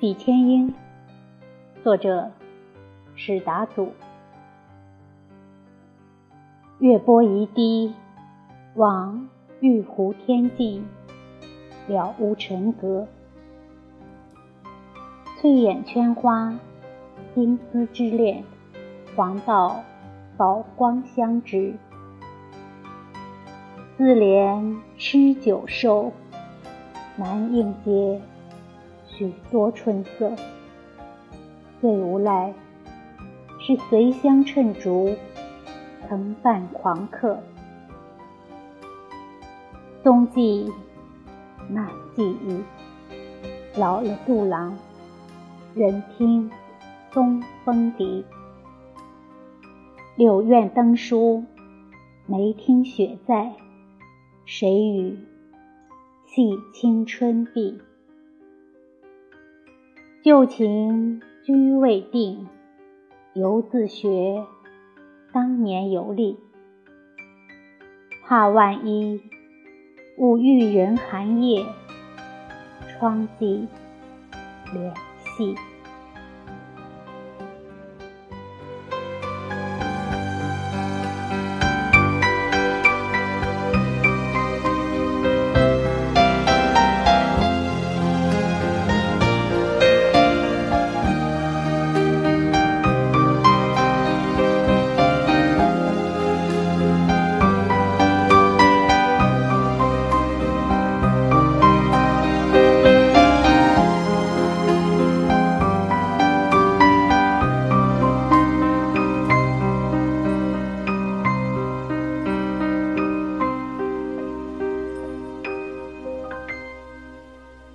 几千英，作者史达祖。月波一滴，望玉湖天际，了无尘隔。翠眼圈花，金丝之恋，黄道。宝光相知。自怜吃酒瘦，难应接。许多春色，最无赖是随香衬烛，曾伴狂客。冬季满记忆，老了杜郎，人听东风笛。柳院灯书，没听雪在，谁与戏青春碧？旧情居未定，犹自学当年游历。怕万一误遇人寒夜，窗际联系。